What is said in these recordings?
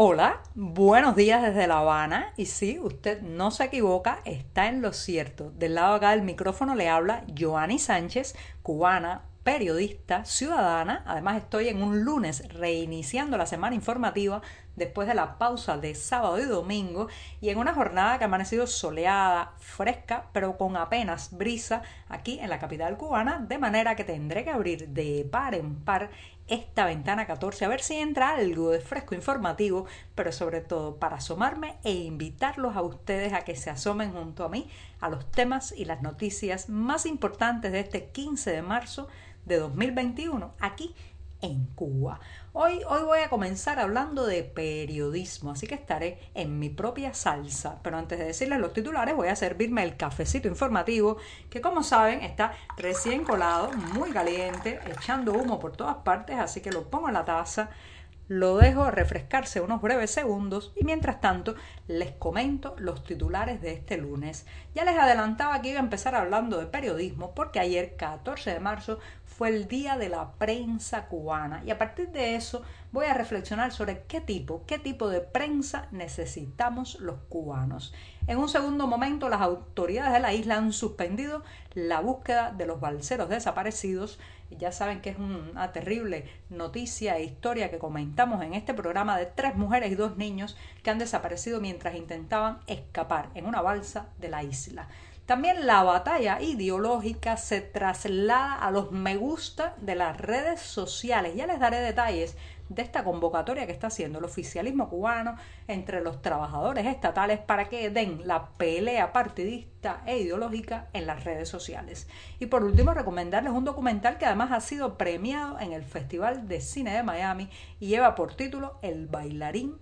Hola, buenos días desde La Habana. Y sí, usted no se equivoca, está en lo cierto. Del lado acá del micrófono le habla Joanny Sánchez, cubana, periodista, ciudadana. Además estoy en un lunes reiniciando la semana informativa después de la pausa de sábado y domingo y en una jornada que ha amanecido soleada, fresca, pero con apenas brisa aquí en la capital cubana, de manera que tendré que abrir de par en par esta ventana 14 a ver si entra algo de fresco informativo, pero sobre todo para asomarme e invitarlos a ustedes a que se asomen junto a mí a los temas y las noticias más importantes de este 15 de marzo de 2021 aquí en Cuba. Hoy, hoy voy a comenzar hablando de periodismo, así que estaré en mi propia salsa. Pero antes de decirles los titulares, voy a servirme el cafecito informativo, que como saben está recién colado, muy caliente, echando humo por todas partes, así que lo pongo en la taza lo dejo refrescarse unos breves segundos y mientras tanto les comento los titulares de este lunes. Ya les adelantaba que iba a empezar hablando de periodismo porque ayer 14 de marzo fue el día de la prensa cubana y a partir de eso voy a reflexionar sobre qué tipo, qué tipo de prensa necesitamos los cubanos. En un segundo momento las autoridades de la isla han suspendido la búsqueda de los balseros desaparecidos. Ya saben que es una terrible noticia e historia que comentamos en este programa de tres mujeres y dos niños que han desaparecido mientras intentaban escapar en una balsa de la isla. También la batalla ideológica se traslada a los me gusta de las redes sociales. Ya les daré detalles de esta convocatoria que está haciendo el oficialismo cubano entre los trabajadores estatales para que den la pelea partidista e ideológica en las redes sociales. Y por último, recomendarles un documental que además ha sido premiado en el Festival de Cine de Miami y lleva por título El bailarín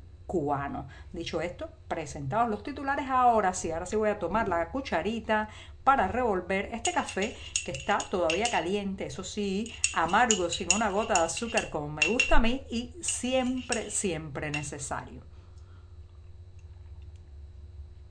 Dicho esto, presentados los titulares, ahora sí, ahora sí voy a tomar la cucharita para revolver este café que está todavía caliente, eso sí, amargo, sin una gota de azúcar como me gusta a mí y siempre, siempre necesario.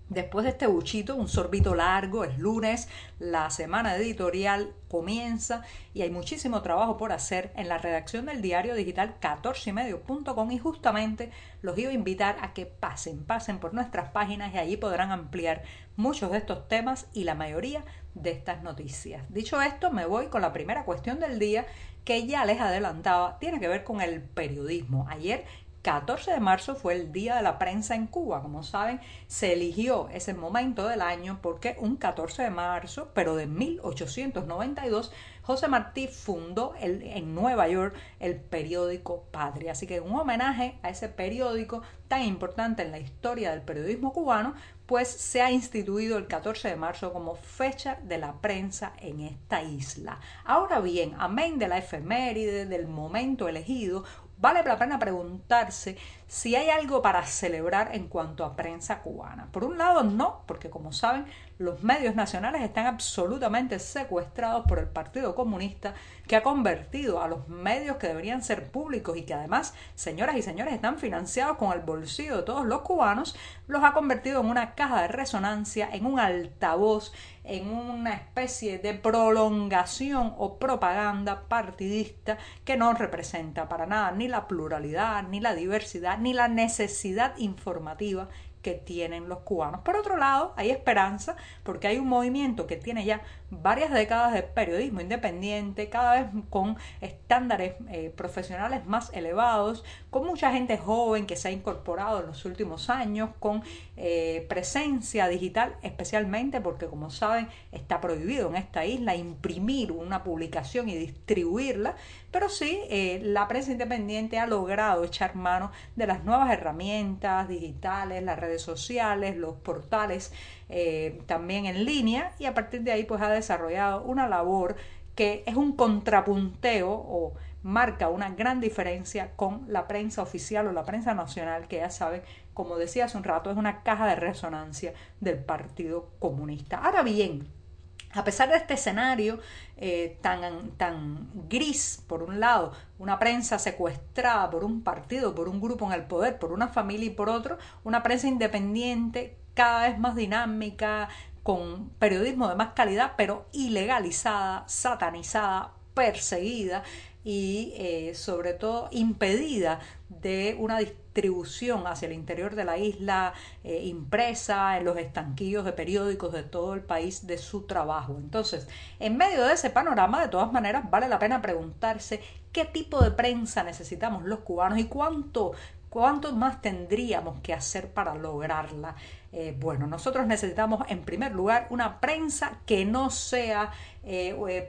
Después de este buchito, un sorbito largo, es lunes, la semana editorial comienza y hay muchísimo trabajo por hacer en la redacción del diario digital 14ymedio.com y justamente los iba a invitar a que pasen, pasen por nuestras páginas y allí podrán ampliar muchos de estos temas y la mayoría de estas noticias. Dicho esto, me voy con la primera cuestión del día que ya les adelantaba, tiene que ver con el periodismo. Ayer 14 de marzo fue el Día de la Prensa en Cuba. Como saben, se eligió ese momento del año porque un 14 de marzo, pero de 1892, José Martí fundó el, en Nueva York el periódico Patria. Así que un homenaje a ese periódico tan importante en la historia del periodismo cubano, pues se ha instituido el 14 de marzo como fecha de la prensa en esta isla. Ahora bien, amén de la efeméride, del momento elegido, vale la pena preguntarse si hay algo para celebrar en cuanto a prensa cubana. Por un lado, no, porque como saben, los medios nacionales están absolutamente secuestrados por el Partido Comunista, que ha convertido a los medios que deberían ser públicos y que además, señoras y señores, están financiados con el bolsillo de todos los cubanos, los ha convertido en una caja de resonancia, en un altavoz, en una especie de prolongación o propaganda partidista que no representa para nada ni la pluralidad, ni la diversidad, ni la necesidad informativa que tienen los cubanos. Por otro lado, hay esperanza porque hay un movimiento que tiene ya varias décadas de periodismo independiente, cada vez con estándares eh, profesionales más elevados, con mucha gente joven que se ha incorporado en los últimos años, con eh, presencia digital, especialmente porque, como saben, está prohibido en esta isla imprimir una publicación y distribuirla, pero sí, eh, la prensa independiente ha logrado echar mano de las nuevas herramientas digitales, las redes sociales, los portales eh, también en línea y a partir de ahí pues ha desarrollado una labor que es un contrapunteo o marca una gran diferencia con la prensa oficial o la prensa nacional que ya saben, como decía hace un rato, es una caja de resonancia del Partido Comunista. Ahora bien, a pesar de este escenario eh, tan, tan gris, por un lado, una prensa secuestrada por un partido, por un grupo en el poder, por una familia y por otro, una prensa independiente cada vez más dinámica, con periodismo de más calidad, pero ilegalizada, satanizada, perseguida, y eh, sobre todo impedida de una distribución hacia el interior de la isla eh, impresa en los estanquillos de periódicos de todo el país de su trabajo. Entonces, en medio de ese panorama, de todas maneras, vale la pena preguntarse qué tipo de prensa necesitamos los cubanos y cuánto ¿Cuánto más tendríamos que hacer para lograrla? Eh, bueno, nosotros necesitamos en primer lugar una prensa que no sea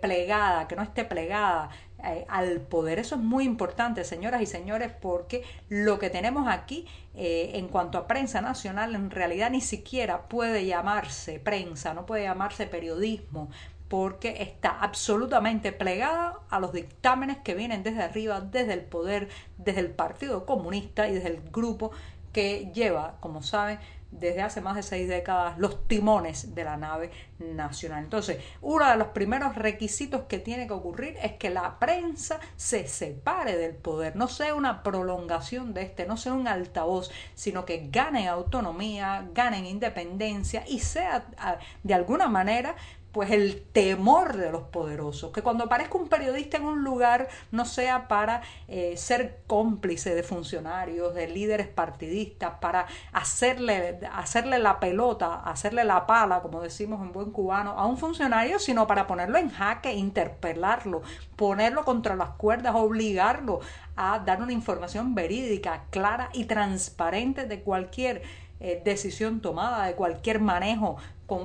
plegada, que no esté plegada eh, al poder. Eso es muy importante, señoras y señores, porque lo que tenemos aquí eh, en cuanto a prensa nacional en realidad ni siquiera puede llamarse prensa, no puede llamarse periodismo, porque está absolutamente plegada a los dictámenes que vienen desde arriba, desde el poder, desde el Partido Comunista y desde el grupo que lleva, como saben, desde hace más de seis décadas los timones de la nave nacional. Entonces, uno de los primeros requisitos que tiene que ocurrir es que la prensa se separe del poder, no sea una prolongación de este, no sea un altavoz, sino que gane autonomía, gane independencia y sea ah, de alguna manera pues el temor de los poderosos, que cuando aparezca un periodista en un lugar no sea para eh, ser cómplice de funcionarios, de líderes partidistas, para hacerle, hacerle la pelota, hacerle la pala, como decimos en buen cubano, a un funcionario, sino para ponerlo en jaque, interpelarlo, ponerlo contra las cuerdas, obligarlo a dar una información verídica, clara y transparente de cualquier eh, decisión tomada, de cualquier manejo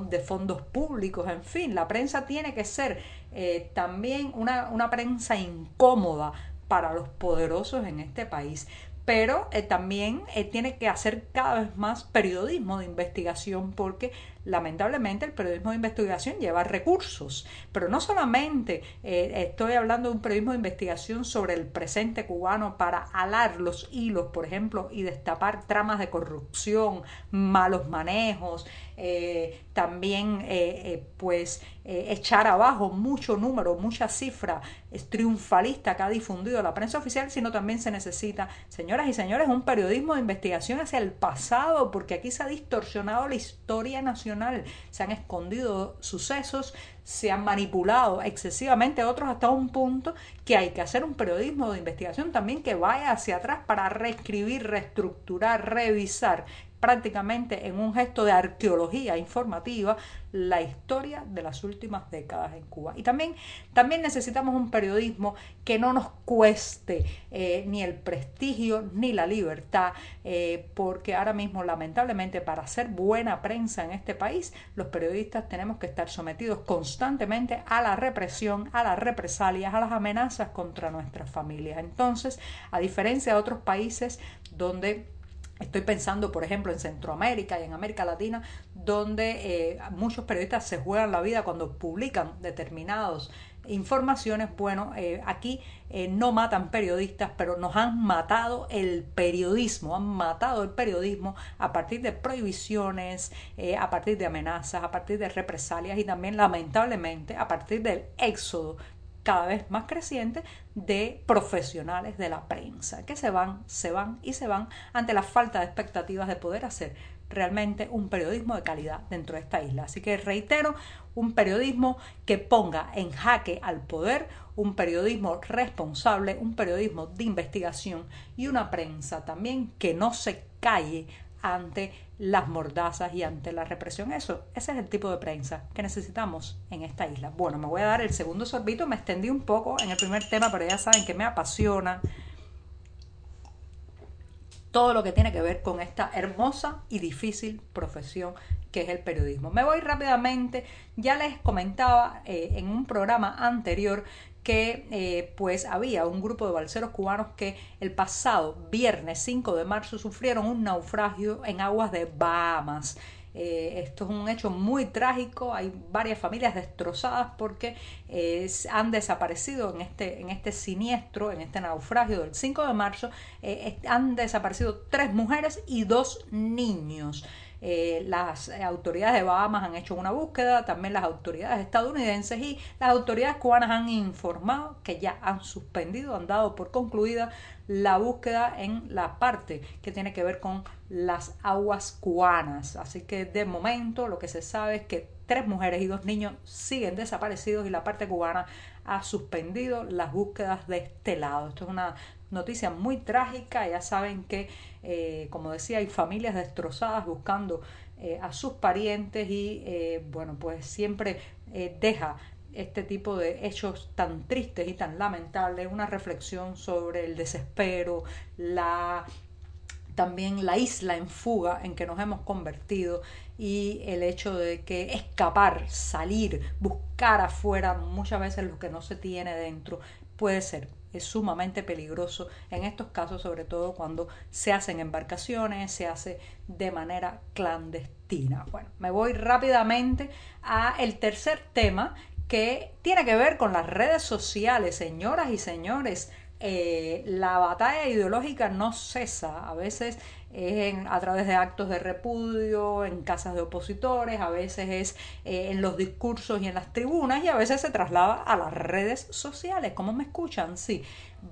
de fondos públicos, en fin, la prensa tiene que ser eh, también una, una prensa incómoda para los poderosos en este país. Pero eh, también tiene que hacer cada vez más periodismo de investigación porque lamentablemente el periodismo de investigación lleva recursos, pero no solamente eh, estoy hablando de un periodismo de investigación sobre el presente cubano para alar los hilos, por ejemplo, y destapar tramas de corrupción, malos manejos, también pues echar abajo mucho número, mucha cifra triunfalista que ha difundido la prensa oficial, sino también se necesita, señoras y señores, un periodismo de investigación hacia el pasado, porque aquí se ha distorsionado la historia nacional, se han escondido sucesos, se han manipulado excesivamente otros hasta un punto que hay que hacer un periodismo de investigación también que vaya hacia atrás para reescribir, reestructurar, revisar prácticamente en un gesto de arqueología informativa la historia de las últimas décadas en Cuba. Y también, también necesitamos un periodismo que no nos cueste eh, ni el prestigio ni la libertad, eh, porque ahora mismo lamentablemente para hacer buena prensa en este país, los periodistas tenemos que estar sometidos constantemente a la represión, a las represalias, a las amenazas contra nuestras familias. Entonces, a diferencia de otros países donde Estoy pensando, por ejemplo, en Centroamérica y en América Latina, donde eh, muchos periodistas se juegan la vida cuando publican determinadas informaciones. Bueno, eh, aquí eh, no matan periodistas, pero nos han matado el periodismo, han matado el periodismo a partir de prohibiciones, a partir de amenazas, a partir de represalias y también, lamentablemente, a partir del éxodo cada vez más creciente de profesionales de la prensa, que se van, se van y se van ante la falta de expectativas de poder hacer realmente un periodismo de calidad dentro de esta isla. Así que reitero, un periodismo que ponga en jaque al poder, un periodismo responsable, un periodismo de investigación y una prensa también que no se calle ante las mordazas y ante la represión. Eso, ese es el tipo de prensa que necesitamos en esta isla. Bueno, me voy a dar el segundo sorbito, me extendí un poco en el primer tema, pero ya saben que me apasiona todo lo que tiene que ver con esta hermosa y difícil profesión que es el periodismo. Me voy rápidamente, ya les comentaba eh, en un programa anterior que eh, pues había un grupo de balseros cubanos que el pasado viernes 5 de marzo sufrieron un naufragio en aguas de Bahamas. Eh, esto es un hecho muy trágico, hay varias familias destrozadas porque han desaparecido en este, en este siniestro, en este naufragio del 5 de marzo, han desaparecido tres mujeres y dos niños. Eh, las autoridades de Bahamas han hecho una búsqueda, también las autoridades estadounidenses y las autoridades cubanas han informado que ya han suspendido, han dado por concluida la búsqueda en la parte que tiene que ver con las aguas cubanas. Así que de momento lo que se sabe es que tres mujeres y dos niños siguen desaparecidos y la parte cubana ha suspendido las búsquedas de este lado. Esto es una noticia muy trágica. Ya saben que, eh, como decía, hay familias destrozadas buscando eh, a sus parientes y, eh, bueno, pues siempre deja este tipo de hechos tan tristes y tan lamentables una reflexión sobre el desespero, la también la isla en fuga en que nos hemos convertido y el hecho de que escapar, salir, buscar afuera muchas veces lo que no se tiene dentro puede ser es sumamente peligroso en estos casos, sobre todo cuando se hacen embarcaciones, se hace de manera clandestina. Bueno, me voy rápidamente a el tercer tema que tiene que ver con las redes sociales, señoras y señores. Eh, la batalla ideológica no cesa. A veces es a través de actos de repudio, en casas de opositores, a veces es eh, en los discursos y en las tribunas y a veces se traslada a las redes sociales. ¿Cómo me escuchan? Sí,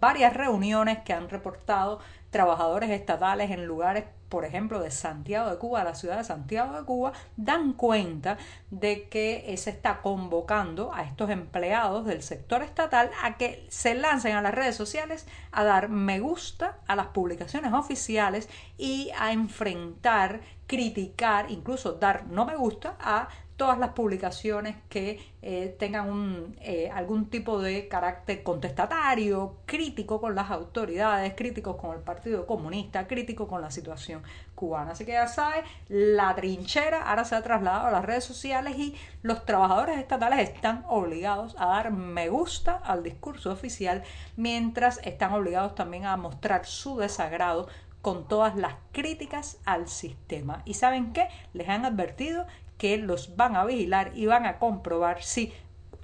varias reuniones que han reportado trabajadores estatales en lugares por ejemplo, de Santiago de Cuba, la ciudad de Santiago de Cuba, dan cuenta de que se está convocando a estos empleados del sector estatal a que se lancen a las redes sociales a dar me gusta a las publicaciones oficiales y a enfrentar, criticar, incluso dar no me gusta a todas las publicaciones que eh, tengan un, eh, algún tipo de carácter contestatario, crítico con las autoridades, crítico con el Partido Comunista, crítico con la situación cubana. Así que ya sabes, la trinchera ahora se ha trasladado a las redes sociales y los trabajadores estatales están obligados a dar me gusta al discurso oficial, mientras están obligados también a mostrar su desagrado con todas las críticas al sistema. ¿Y saben qué? Les han advertido que los van a vigilar y van a comprobar si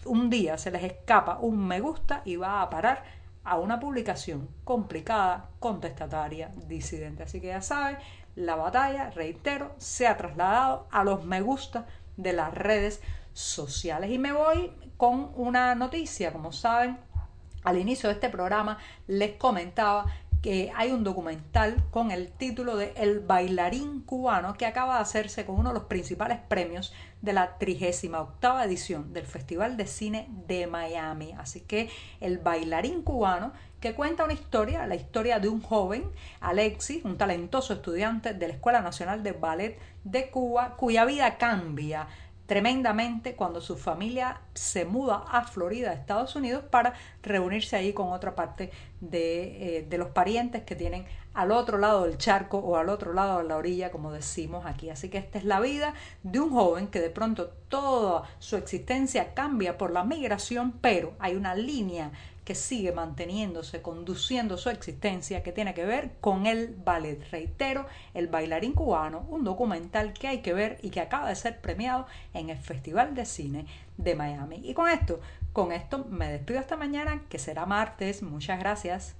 un día se les escapa un me gusta y va a parar a una publicación complicada, contestataria, disidente. Así que ya saben, la batalla, reitero, se ha trasladado a los me gusta de las redes sociales. Y me voy con una noticia, como saben, al inicio de este programa les comentaba hay un documental con el título de El bailarín cubano que acaba de hacerse con uno de los principales premios de la 38 edición del Festival de Cine de Miami. Así que El bailarín cubano que cuenta una historia, la historia de un joven, Alexis, un talentoso estudiante de la Escuela Nacional de Ballet de Cuba, cuya vida cambia tremendamente cuando su familia se muda a Florida, Estados Unidos, para reunirse ahí con otra parte de, eh, de, los parientes que tienen al otro lado del charco o al otro lado de la orilla, como decimos aquí. Así que esta es la vida de un joven que de pronto toda su existencia cambia por la migración, pero hay una línea que sigue manteniéndose, conduciendo su existencia, que tiene que ver con el ballet. Reitero, El bailarín cubano, un documental que hay que ver y que acaba de ser premiado en el Festival de Cine de Miami. Y con esto, con esto me despido esta mañana, que será martes. Muchas gracias.